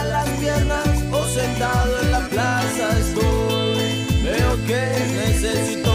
las piernas o sentado en la plaza estoy. Veo que necesito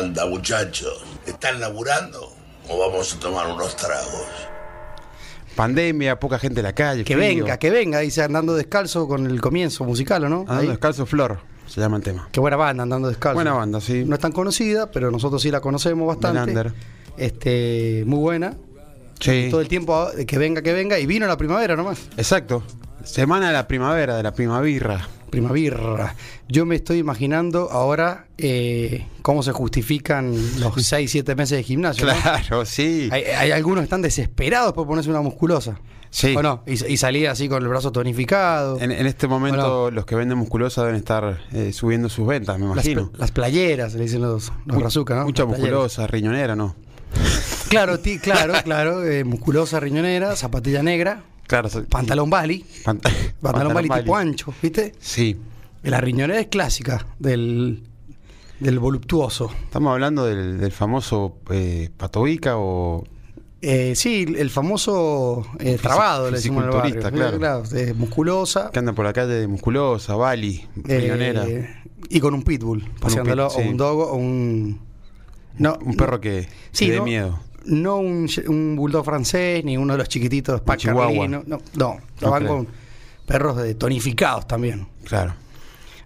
anda muchachos? ¿Están laburando o vamos a tomar unos tragos? Pandemia, poca gente en la calle. Que frío. venga, que venga, dice andando descalzo con el comienzo musical, ¿o no? Andando Ahí. descalzo Flor, se llama el tema. Qué buena banda, andando descalzo. Buena banda, sí. No es tan conocida, pero nosotros sí la conocemos bastante. Este, muy buena. Sí. Todo el tiempo que venga, que venga. Y vino la primavera nomás. Exacto. Semana de la primavera, de la primavera. Primavera. Yo me estoy imaginando ahora eh, cómo se justifican los 6, 7 meses de gimnasio. ¿no? Claro, sí. Hay, hay algunos que están desesperados por ponerse una musculosa. Sí. ¿O no? Y, y salir así con el brazo tonificado. En, en este momento los que venden musculosa deben estar eh, subiendo sus ventas, me las, imagino. pl- las playeras, le dicen los, los Mu- brazucas, ¿no? Mucha Las playeras. musculosa, riñonera, ¿no? Claro, ti, claro, claro. eh, musculosa, riñonera, zapatilla negra, Claro. pantalón bali. Pant- Pantalón bali tipo ancho, ¿viste? Sí. La riñonera es clásica del, del voluptuoso. Estamos hablando del, del famoso eh, patobica o Eh, sí, el famoso eh, trabado, le decimos en el barrio. claro. eh, musculosa. que anda por la calle musculosa, Bali, eh, riñonera. y con un pitbull, paseándolo, pit, sí. o un dogo, o un... No, un perro que, Sí, que dé no, miedo. No un, un bulldog francés, ni uno de los chiquititos Pack chihuahua. Carlino, No, no, creo. con perros de tonificados también. Claro.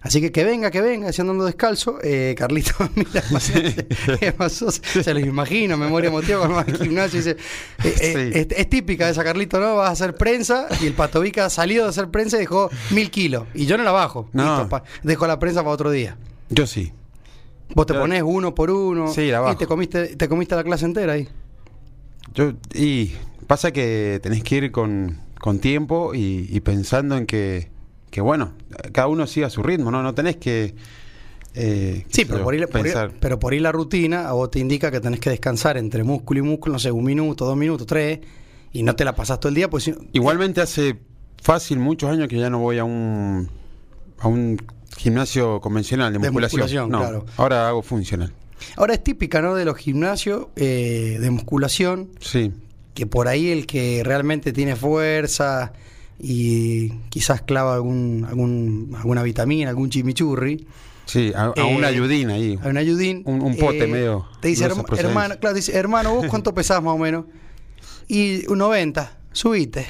Así que que venga, que venga, así andando descalzo. Eh, Carlito, mira, ¿qué pasó? Se lo imagino, memoria emotiva cuando va al gimnasio y dice, eh, eh, Sí. es, es típica de esa Carlito, ¿no? Vas a hacer prensa y el patovica salió de hacer prensa y dejó mil kilos. Y yo no la bajo. No. Listo, dejo la prensa para otro día. Yo sí. Vos te Yo- pones uno por uno Sí, la y bajo. te comiste, te comiste la clase entera ahí. Yo, y pasa que tenés que ir con, con tiempo y, y pensando en que, que, bueno, cada uno siga su ritmo, ¿no? No tenés que. eh, Sí, pero por, ir, por ir- pensar. pero por ir la rutina, a vos te indica que tenés que descansar entre músculo y músculo, no sé, un minuto, dos minutos, tres, y no te la pasás todo el día, pues si- Igualmente hace fácil muchos años que ya no voy a un a un gimnasio convencional de De musculación. musculación, no, claro. ahora hago funcional. Ahora es típica, ¿no? De los gimnasios eh, de musculación, Sí. que por ahí el que realmente tiene fuerza y quizás clava algún, algún, alguna vitamina, algún chimichurri. Sí, a, a Eh, una ayudín ahí. Hay un ayudín. Un- un pote eh, medio Te dice, gruesa "Herma- procedencia". hermano, claro, dice, hermano, ¿vos cuánto pesás más o menos? Y un 90, subite.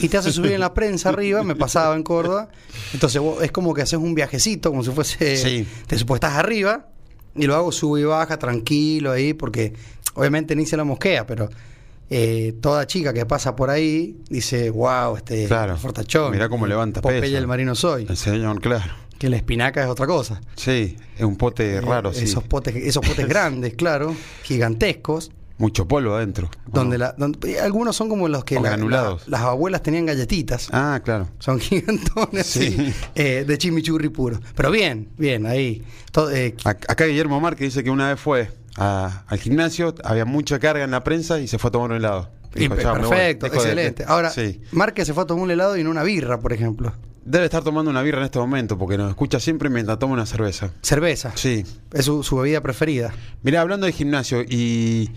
Y te hace subir en la prensa arriba, me pasaba en Córdoba. Entonces vos- es como que haces un viajecito, como si fuese. Sí. Te pues estás arriba y lo hago sube y baja, tranquilo ahí, porque obviamente ni se la mosquea, pero eh, toda chica que pasa por ahí dice, wow, este Claro. fortachón. Mirá cómo levanta Popeye peso. el marino soy. El señor, claro. Que la espinaca es otra cosa. Sí, es un pote raro, Eh, sí. Esos potes, esos potes grandes, claro, gigantescos, Mucho polvo adentro. donde, la, donde algunos son como los que la- la- las abuelas tenían galletitas. Ah, claro. Son gigantones Sí. eh, de chimichurri puro. Pero bien, bien, ahí. Todo, eh, Ac- Acá Guillermo Márquez dice que una vez fue a- al gimnasio, había mucha carga en la prensa y se fue a tomar un helado. perfecto, de- excelente. Ahora, sí. Márquez se fue a tomar un helado y no una birra, por ejemplo. Debe estar tomando una birra en este momento porque nos escucha siempre mientras toma una cerveza. Cerveza. Sí. Es su, su bebida preferida. Mirá, hablando de gimnasio y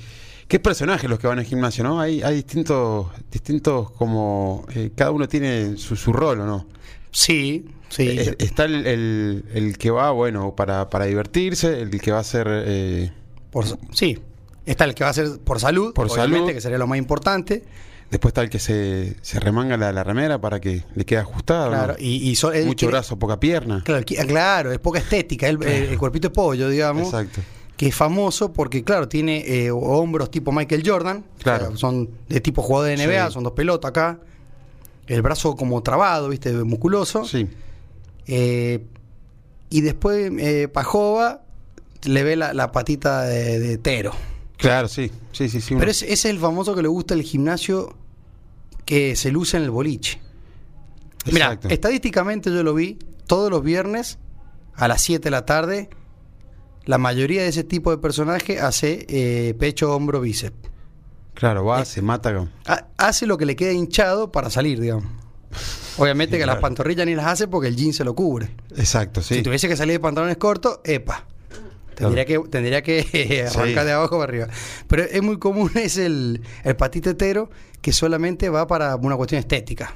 qué personajes los que van al gimnasio, ¿no? Hay, hay distintos, distintos como eh, cada uno tiene su, su rol, ¿o no? Sí, sí. Eh, está el, el- el que va, bueno, para, para divertirse, el que va a ser eh, Por- sí. Está el que va a ser por salud, Por obviamente, salud. que sería lo más importante. Después está el que se, se remanga la, la remera para que le quede ajustado. Claro, ¿no? y, y so- Mucho quiere- brazo, poca pierna. Claro, qui- claro, es poca estética, el, el- el cuerpito de pollo, digamos. Exacto. Que es famoso porque, claro, tiene eh, hombros tipo Michael Jordan. Claro. O sea, son de tipo jugador de NBA, Sí. son dos pelotas acá. El brazo como trabado, ¿viste? Musculoso. Sí, Eh, y después eh, Pajova le ve la, la patita de, de Tero. claro, sí. Sí, sí, sí. Pero ese, ese es el famoso que le gusta el gimnasio que se luce en el boliche. Mira, estadísticamente yo lo vi todos los viernes a las 7 de la tarde. La mayoría de ese tipo de personaje hace eh, pecho, hombro, bíceps. Claro, va, se mata. Ha- hace lo que le queda hinchado para salir, digamos. Obviamente que las pantorrillas ni las hace porque el jean se lo cubre. Exacto, sí. Si tuviese que salir de pantalones cortos, epa. Tendría que, tendría que arrancar Sí. de abajo para arriba. Pero es muy común, es el, el patitetero que solamente va para una cuestión estética.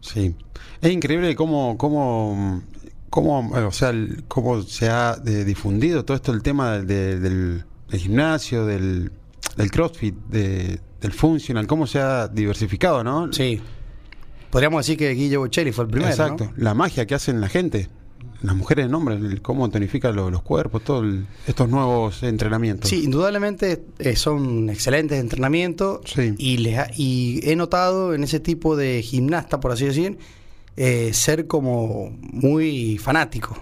Sí. Es increíble cómo, cómo, cómo, eh, o sea, el- cómo se ha eh, difundido todo esto, el tema de- del, del gimnasio, del, del crossfit, de- del funcional, cómo se ha diversificado, ¿no? Sí. Podríamos decir que Guillermo Bocelli fue el primero. Exacto. ¿no? La magia que hacen la gente, las mujeres en hombres, el cómo tonifican lo- los cuerpos, todos estos nuevos entrenamientos. Sí, indudablemente eh, son excelentes entrenamientos Sí. y, les ha- y he notado en ese tipo de gimnasta, por así decir, eh, ser como muy fanático.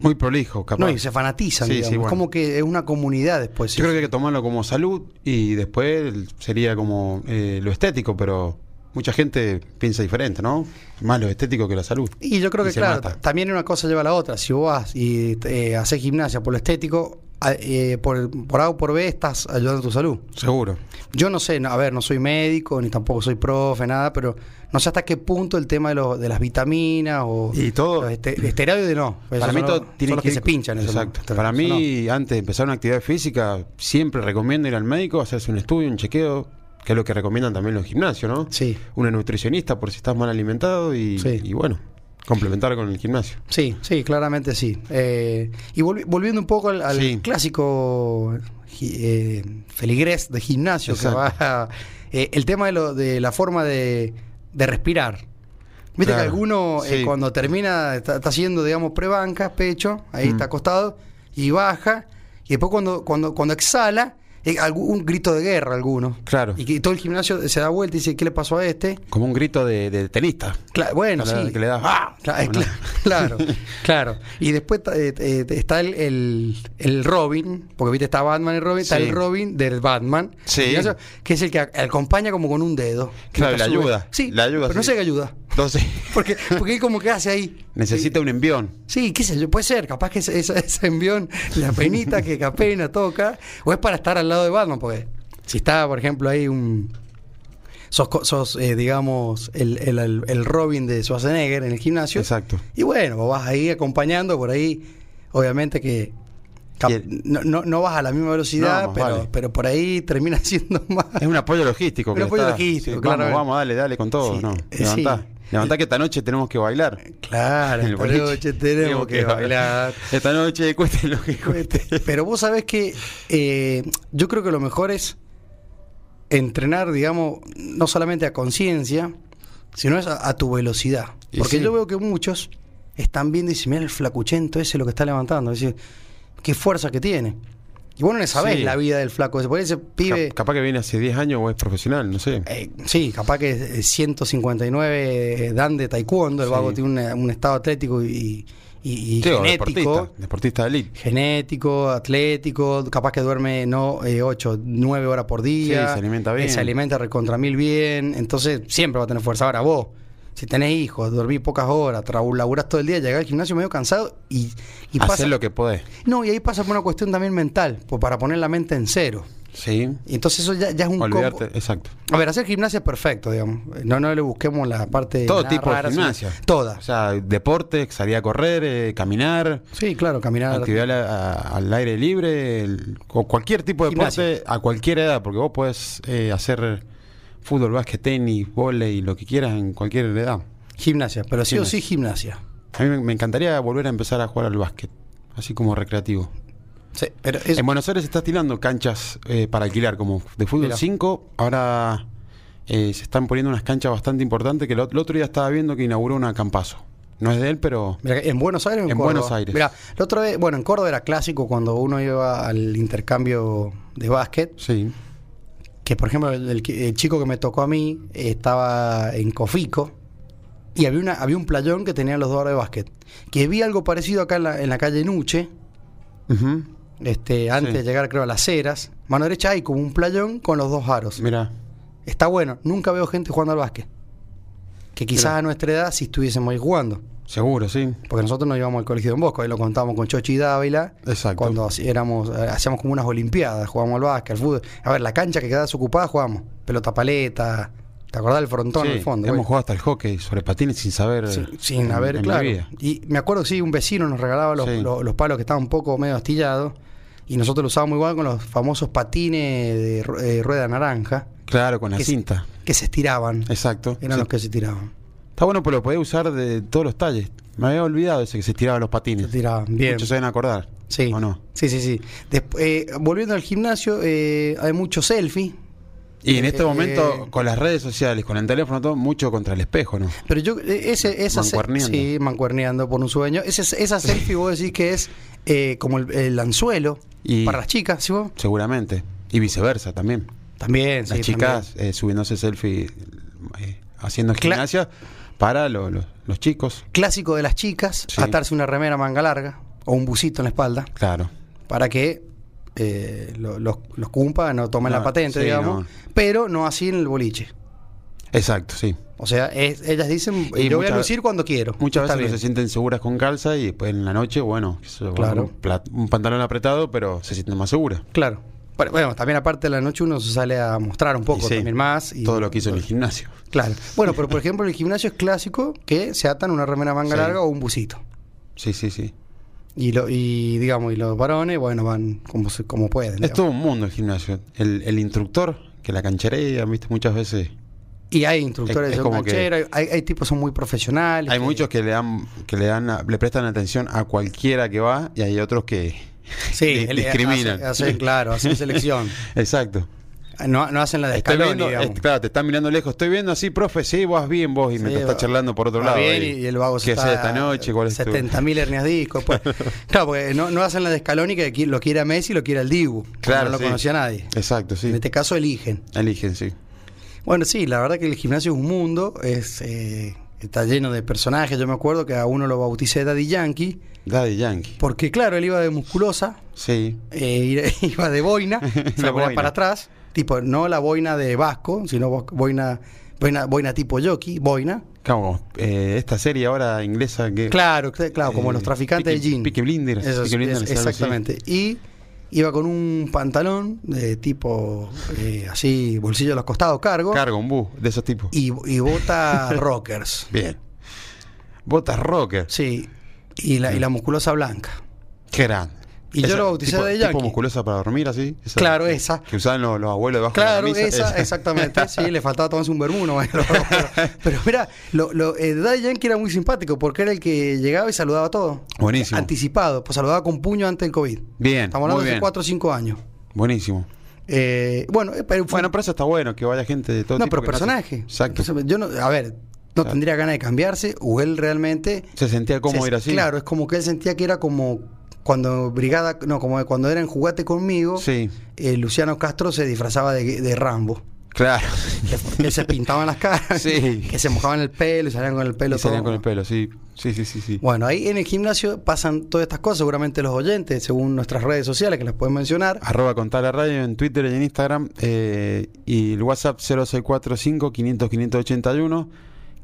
Muy prolijo, capaz. No, y se fanatizan, Sí, sí, digamos. bueno. como que es una comunidad después. Yo creo que hay que tomarlo como salud y después sería como eh, lo estético, pero mucha gente piensa diferente, ¿no? Más lo estético que la salud. Y yo creo Y que, claro, mata. también una cosa lleva a la otra. Si vos vas y eh, haces gimnasia por lo estético, eh, por, por A o por B estás ayudando a tu salud. Seguro. Yo no sé, no- a ver, no soy médico, ni tampoco soy profe, nada, pero no sé hasta qué punto el tema de, lo- de las vitaminas o Y todo- este- esteroides no. Para mí todo tiene que, se pinchan. Exacto. ¿no? Para Eso mí, antes de empezar una actividad física, siempre recomiendo ir al médico, hacerse un estudio, un chequeo, que es lo que recomiendan también los gimnasios, ¿no? Sí. Una nutricionista por si estás mal alimentado y, Sí. y bueno, complementar con el gimnasio. Sí, sí, claramente sí. Eh, y volvi- volviendo un poco al, al Sí. clásico eh, feligrés de gimnasio, que va, eh, el tema de, lo, de la forma de, de respirar. Viste Claro, que alguno eh, sí. cuando termina, está, está haciendo, digamos, prebanca, pecho, ahí Mm. está acostado, y baja, y después cuando, cuando, cuando exhala, un grito de guerra alguno. Claro. Y que todo el gimnasio se da vuelta y dice, ¿qué le pasó a este? Como un grito de, de tenista. Cla- bueno, le- sí. que le das, ¡ah! Eh, ¿O no? claro, claro. Y después eh, eh, está el, el, el Robin, porque viste, está Batman y Robin, está el Robin del Batman, Sí. Que es el que acompaña como con un dedo. Claro, le ayuda, Sí, le ayuda, pero no sé qué ayuda. Entonces, Porque, porque él como que hace ahí. Necesita un envión. Sí, qué sé yo, puede ser, capaz que esa, ese envión, la penita que apena toca, o es para estar al lado de Batman, porque si está, por ejemplo, ahí un... Sos, sos eh, digamos, el, el, el- el Robin de Schwarzenegger en el gimnasio. Exacto. Y bueno, vos vas ahí acompañando por ahí, obviamente que no, no, no vas a la misma velocidad, No, pero, vale. pero por ahí termina siendo más. Es un apoyo logístico. Un apoyo está- logístico, sí, claro. Vamos, vamos, dale, dale con todo. Sí, no, eh, sí. Levantá que esta noche tenemos que bailar. Claro, En el esta noche tenemos que bailar. Esta noche cueste lo que cueste. Pero vos sabés que eh, yo creo que lo mejor es entrenar, digamos, no solamente a conciencia, sino es a, a tu velocidad. Y Porque sí. yo veo que muchos están viendo y dicen, mira el flacuchento ese lo que está levantando. Es decir, qué fuerza que tiene. Y vos no sabés Sí. la vida del flaco ese. Pibe... Cap- capaz que viene hace 10 años o es profesional, no sé. Eh, sí, capaz que eh, 159 dan de taekwondo, el Sí. vago tiene una- un estado atlético y, y- y Sí, o genético. deportista, deportista de elite. Genético, atlético, capaz que duerme no 8, 9 horas por día. Sí, se alimenta bien. eh, Se alimenta recontra mil bien. Entonces siempre va a tener fuerza. Ahora vos, si tenés hijos, dormís pocas horas, laburás todo el día, llegás al gimnasio medio cansado y, y pasa. Hacer lo que podés. No, y ahí pasa por una cuestión también mental, pues, para poner la mente en cero. Sí. Y entonces eso ya, ya es un combo. Olvidarte, exacto. A ver, hacer gimnasia es perfecto, digamos. No, no le busquemos la parte Todo tipo rara, de sino- gimnasia. Toda. O sea, deporte, salir a correr, eh, caminar, Sí, claro, caminar. actividad a- a- al aire libre, el- o cualquier tipo de Gimnasia. deporte a cualquier edad, porque vos podés eh, hacer fútbol, básquet, tenis, volei, lo que quieras en cualquier edad. Gimnasia, pero sí o sí gimnasia. A mí me, encantaría volver a empezar a jugar al básquet, así como recreativo. Sí, pero es, En Buenos Aires se está tirando canchas eh, para alquilar, como de fútbol Mira. 5. Ahora eh, se están poniendo unas canchas bastante importantes que el, ot- el otro día estaba viendo que inauguró una Campazo. No es de él, pero ¿En Buenos Aires o en, En Córdoba? Buenos Aires. Mira, la otra vez, bueno, en Córdoba era clásico cuando uno iba al intercambio de básquet, sí. Que por ejemplo el, chico que me tocó a mí estaba en Cofico y había, una, había un playón que tenía los dos aros de básquet. Que vi algo parecido acá en la, en la calle Nuche, este, antes Sí. de llegar creo a las Heras. Mano derecha hay como un playón con los dos aros. Mira, Está bueno, nunca veo gente jugando al básquet. Que quizás a nuestra edad si estuviésemos ahí jugando. Seguro, sí. Porque nosotros nos íbamos al colegio de Don Bosco, ahí lo contábamos con Chochi Dávila. Exacto. Cuando éramos, eh, hacíamos como unas olimpiadas, jugábamos al básquet, al fútbol. A ver, la cancha que quedaba desocupada jugábamos. Pelota paleta. ¿Te acordás del frontón Sí, al fondo? hemos jugado hasta el hockey sobre patines sin saber. Sin, sin en- haber, en claro. Y me acuerdo que sí, un vecino nos regalaba los, Sí. los- los palos que estaban un poco medio astillados. Y nosotros lo usábamos igual con los famosos patines de eh, rueda naranja, Claro, con la Que se- cinta. que se estiraban. Exacto. Eran Sí. los que se tiraban. Está bueno, pero lo podés usar de todos los talles. Me había olvidado ese que se tiraba los patines. Se tiraban, bien. Muchos se deben acordar. Sí. ¿O no? Sí, sí, sí. Eh, volviendo al gimnasio, eh, hay mucho selfie. Y en este Eh, momento, con las redes sociales, con el teléfono, todo, mucho contra el espejo, ¿no? Pero yo, eh, ese, esa Mancuerneando. Sí, mancuerneando por un sueño. Ese, esa selfie vos decís que es eh, como el, el anzuelo Y- para las chicas, ¿sí vos? Seguramente. Y viceversa también. También, sí. Las chicas eh, subiéndose selfie, eh, haciendo Cla- gimnasia para lo- lo- los chicos. Clásico de las chicas, Sí. atarse una remera manga larga o un busito en la espalda Claro. para que eh, lo- los, los no tomen No, la patente, sí, digamos. no. Pero no así en el boliche. Exacto, sí. O sea, es- ellas dicen, Y yo voy a lucir cuando quiero. Muchas veces no se sienten seguras con calza y después en la noche, bueno, Claro. un pantalón apretado, pero se sienten más seguras. Claro. Bueno, también aparte de la noche uno se sale a mostrar un poco sí, también más. Y, Todo lo que hizo en el gimnasio. Claro. Bueno, pero por ejemplo en el gimnasio es clásico que se atan una remera manga Sí. larga o un busito. Sí, sí, sí. Y, lo, y digamos, y los varones, bueno, van como, como pueden. Es digamos. todo un mundo el gimnasio. El, el instructor, que la cancherea, viste, muchas veces. Y hay instructores Es- es de como que- hay, hay tipos que son muy profesionales. Hay que- muchos que le dan, que le dan, le prestan atención a cualquiera que va y hay otros que sí, di- el- discriminan. Hacen, hacen, claro, hacen selección. Exacto. No, no hacen la de Estoy Scaloni, viendo, digamos. es- claro, te están mirando lejos. Estoy viendo así, profe, sí, vos bien, vos, y Sí, mientras está charlando por otro lado. bien ahí. y, y el vago se ¿Qué está esta noche? ¿Cuál es tu- 70.000 hernias discos. Pues. claro, porque no, no hacen la de Scaloni que lo quiere a Messi y lo quiere al Dibu. Claro, no lo sí. conocía nadie. Exacto, sí. En este caso eligen. Eligen, sí. Bueno, sí, la verdad que el gimnasio es un mundo, es eh, está lleno de personajes. Yo me acuerdo que a uno lo bauticé Daddy Yankee, Daddy Yankee. porque claro, él iba de musculosa, Sí. eh, iba de boina, se La la ponía boina. para atrás, tipo, no la boina de Vasco, sino bo- boina, boina, boina tipo jockey, boina. Claro, eh, esta serie ahora inglesa que. Claro, cl- claro, como Eh, los traficantes Peaky- de jean. Peaky Blinders, Eso es- Peaky Blinders, es- algo así. exactamente. Y iba con un pantalón de tipo eh, así, bolsillo a los costados, cargo, Cargo, un bus, de esos tipos. y, y bota rockers. Bien. Botas rocker. Sí, y la, y la musculosa blanca. Qué grande. Y yo lo bauticé tipo, de tipo Yankee. musculosa para dormir así. Esa, Claro, esa. Que usaban los, los abuelos debajo Claro, de la camisa. esa, exactamente. Sí, le faltaba tomarse un vermuno. Pero, mira, lo, lo, eh, Daddy Yankee era muy simpático porque era el que llegaba y saludaba todo. Buenísimo. Anticipado, pues saludaba con puño antes del COVID. Bien, Estamos hablando de bien. 4 o 5 años. Buenísimo. Eh, bueno, eh, pero fue- Bueno, pero eso está bueno, que vaya gente de todo no, tipo. pero personaje. Exacto. Entonces, yo no, a ver, no Claro. tendría ganas de cambiarse o él realmente Se sentía se- ir así. Claro, es como que él sentía que era como cuando Brigada, no, como cuando era en Jugate conmigo, Sí, eh, Luciano Castro se disfrazaba de, de Rambo. claro. Que se pintaban las caras, Sí. que se mojaban el pelo y salían con el pelo Y salían todo. con el pelo, sí. Sí, sí, sí, sí. Bueno, ahí en el gimnasio pasan todas estas cosas, seguramente los oyentes, según nuestras redes sociales, que las pueden mencionar. Arroba contar la radio en Twitter y en Instagram. eh, y el WhatsApp 0645 500 581.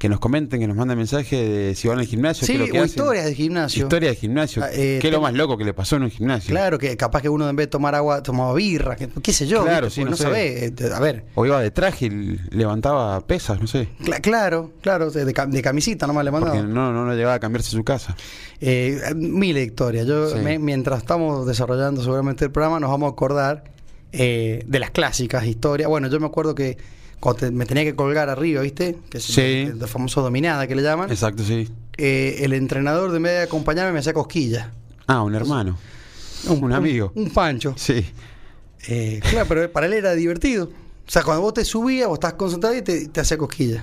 Que nos comenten, que nos manden mensaje de si van al gimnasio. Sí, qué es lo que o hacen. historias de gimnasio. Historia de gimnasio. Ah, eh, ¿Qué es lo más loco que le pasó en un gimnasio? Claro, que capaz que uno en vez de tomar agua tomaba birra, que- qué sé yo. Claro, sí, Porque no sé. sabe, eh, a ver, O iba de traje y levantaba pesas, no sé. cla- claro, claro, de, de camisita nomás le Porque mandaba. no, no, no llegaba a cambiarse su casa. Eh, mil historias. Yo, Sí. me- mientras estamos desarrollando seguramente el programa, nos vamos a acordar eh, de las clásicas historias. Bueno, yo me acuerdo que cuando te- me tenía que colgar arriba, ¿viste? Que es Sí. el, el famoso dominada que le llaman. Exacto, sí. Eh, el entrenador de media de acompañarme me hacía cosquillas. Ah, un hermano. Un amigo. Un, pancho. Sí. Eh, claro, pero para él era divertido. O sea, cuando vos te subías, vos estás concentrado y te, te hacía cosquillas.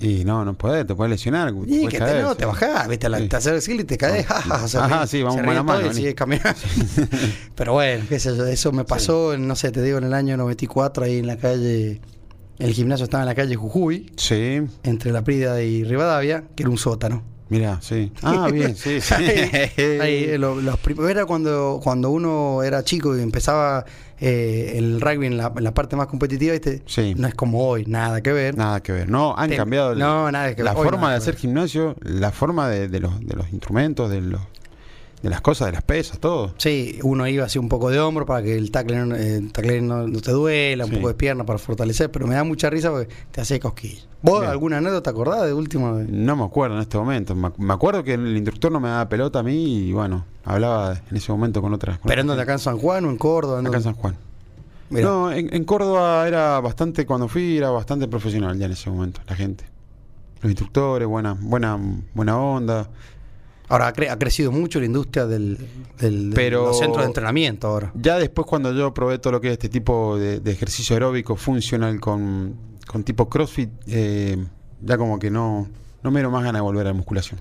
Y no, no podés, te puedes lesionar. Y que te, caer, no, sí. te bajás, viste, la, Sí. te haces el skill y te caes. jaja, se Ajá, sí, vamos mano a mano, y sigues caminando. Pero bueno, qué sé yo, eso me pasó, en, no sé, te digo, en el año 94, ahí en la calle, el gimnasio estaba en la calle Jujuy, Sí, entre La Prida y Rivadavia, que era un sótano. mira, sí. Ah, bien, sí, sí. ahí, ahí, eh, los era cuando, cuando uno era chico y empezaba eh, el rugby en la, en la parte más competitiva, ¿viste? Sí. no es como hoy, nada que ver. Nada que ver. No, han Te- cambiado el- no, nada que la ver. Forma de hacer gimnasio, la forma de, de los, de los instrumentos, de, los, de las cosas, de las pesas, todo. Sí, uno iba así un poco de hombro para que el tackle, no- eh, el tackle no, no te duela, un Sí. poco de pierna para fortalecer, pero me da mucha risa porque te hace cosquillas. ¿Vos Bien. alguna anécdota acordás de último? No me acuerdo en este momento. Me, acuerdo que el instructor no me daba pelota a mí y bueno, hablaba en ese momento con otras. con ¿Pero en dónde? ¿Acá en San Juan o en Córdoba? ¿En Acá en? San Juan. Mirá. No, en, en Córdoba era bastante, cuando fui, era bastante profesional ya en ese momento, la gente. Los instructores, buena, buena, buena onda. Ahora ha, cre- ha crecido mucho la industria del, del, de los centros de entrenamiento ahora. Ya después cuando yo probé todo lo que es este tipo de, de ejercicio aeróbico funcional con, con tipo CrossFit, eh, ya como que no, no me dieron más ganas de volver a la musculación.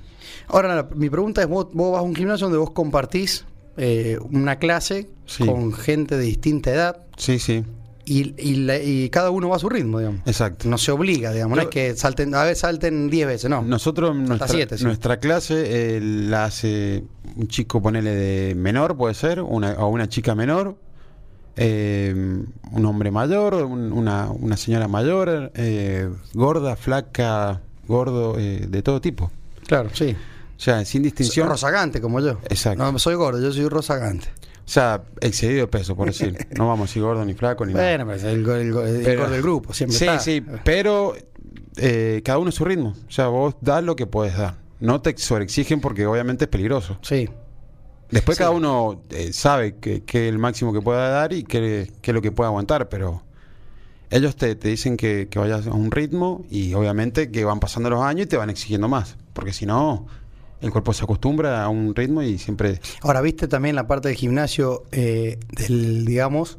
Ahora, la- mi pregunta es, vos, vos vas a un gimnasio donde vos compartís eh, una clase Sí. con gente de distinta edad Sí, sí, y, y la- y cada uno va a su ritmo, digamos. exacto. No se obliga, digamos. No es que salten, a ver, salten 10 veces, no. Nosotros, nuestra, siete, sí. nuestra clase eh, la hace un chico, ponele de menor, puede ser, una, o una chica menor, eh, un hombre mayor, un- una, una señora mayor, eh, gorda, flaca, gordo, eh, de todo tipo. Claro, sí. O sea, sin distinción. Rosagante, como yo. Exacto. No, soy gordo, yo soy rosagante. O sea, excedido de peso, por decir. No vamos a decir gordo ni flaco ni nada. Bueno, pues el, el el Pero- gordo del grupo, siempre Sí, está. sí, pero eh, cada uno a su ritmo. O sea, vos das lo que puedes dar. No te sobreexigen porque obviamente es peligroso. Sí. Después Sí. cada uno eh, sabe que, que es el máximo que pueda dar y que, que es lo que puede aguantar, pero ellos te, te dicen que, que vayas a un ritmo y obviamente que van pasando los años y te van exigiendo más, porque si no, el cuerpo se acostumbra a un ritmo y siempre... Ahora, viste también la parte del gimnasio eh, del, digamos,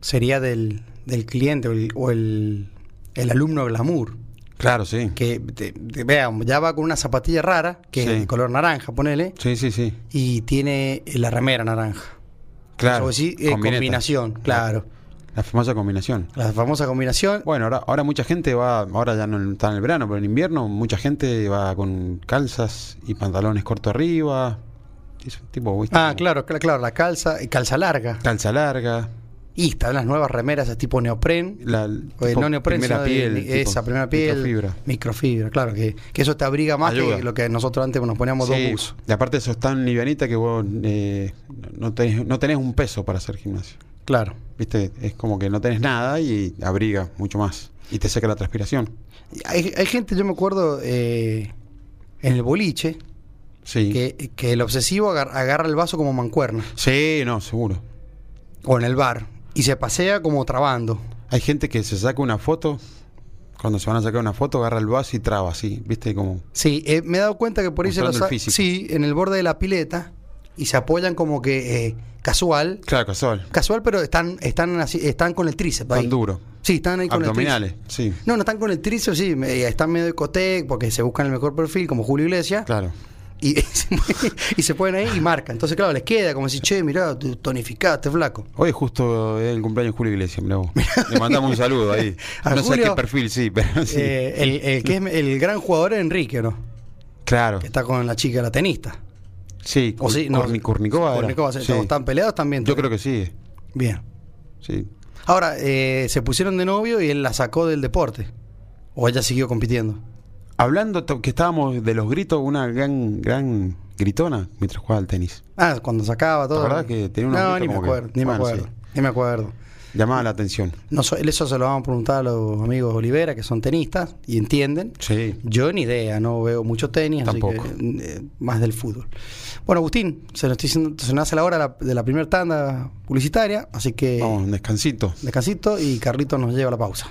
sería del, del cliente o el, o el, el alumno glamour. Claro, sí. Que, te- te- vean, ya va con una zapatilla rara, que Sí. es de color naranja, ponele, Sí, sí, sí. y tiene la remera naranja. Claro. O eh, combinación, claro. La famosa combinación. La famosa combinación. Bueno, ahora, ahora mucha gente va, ahora ya no está en el verano, pero en invierno mucha gente va con calzas y pantalones cortos arriba. Es un tipo, ¿viste? Ah, claro, claro, claro, la calza, eh, calza larga. Calza larga. Y están las nuevas remeras, es tipo neopren. La no neopren, primera piel. de- tipo esa primera piel. microfibra. Microfibra, claro, que, que eso te abriga más Ayuda. que lo que nosotros antes nos poníamos Sí, dos buzos. y aparte eso es tan livianita que vos eh, no, tenés, no tenés un peso para hacer gimnasio. Claro. ¿Viste? Es como que no tenés nada y abriga mucho más. Y te seca la transpiración. Hay, hay gente, yo me acuerdo, eh, en el boliche, Sí. que, que el obsesivo agar- agarra el vaso como mancuerna. Sí, no, seguro. O en el bar. Y se pasea como trabando. Hay gente que se saca una foto, cuando se van a sacar una foto, agarra el vaso y traba así, ¿viste? Como... Sí, eh, me he dado cuenta que por ahí se lo Mostrando el sa- físico. Sí, en el borde de la pileta. Y se apoyan como que eh, casual. Claro, casual. Casual, pero están, están así, están con el tríceps. Tan duro. Sí, están ahí con Abdominales, el tríceps. sí. No, no están con el tríceps, sí, me- están medio de cotec porque se buscan el mejor perfil, como Julio Iglesias. Claro. Y, y se ponen ahí y marcan. Entonces, claro, les queda como si, che, mirá, tonificaste, flaco. Hoy justo es el cumpleaños de Julio Iglesias, mirá vos. Le mandamos un saludo ahí. A no sé qué perfil, sí, pero sí. Eh, el, el que es el gran jugador es Enrique, ¿no? claro. Que está con la chica, la tenista. Sí, O sí, no. Sí. ¿Están peleados también? Yo creo que sí. Bien. Sí. Ahora, eh, se pusieron de novio y él la sacó del deporte. O ella siguió compitiendo. Hablando que estábamos de los gritos, una gran, gran gritona mientras jugaba al tenis. Ah, cuando sacaba todo. ¿Te acordás que tenía unos No, ni me que- acuerdo, ni me acuerdo. sí. Ni me acuerdo. Llamaba la atención. No, so- eso se lo vamos a preguntar a los amigos Olivera, que son tenistas y entienden. Sí. Yo ni idea, no veo mucho tenis, Tampoco. así que eh, más del fútbol. Bueno, Agustín, se nos, estoy diciendo- se nos hace la hora de la, de la primera tanda publicitaria, así que Vamos, descansito. descansito y Carlito nos lleva a la pausa.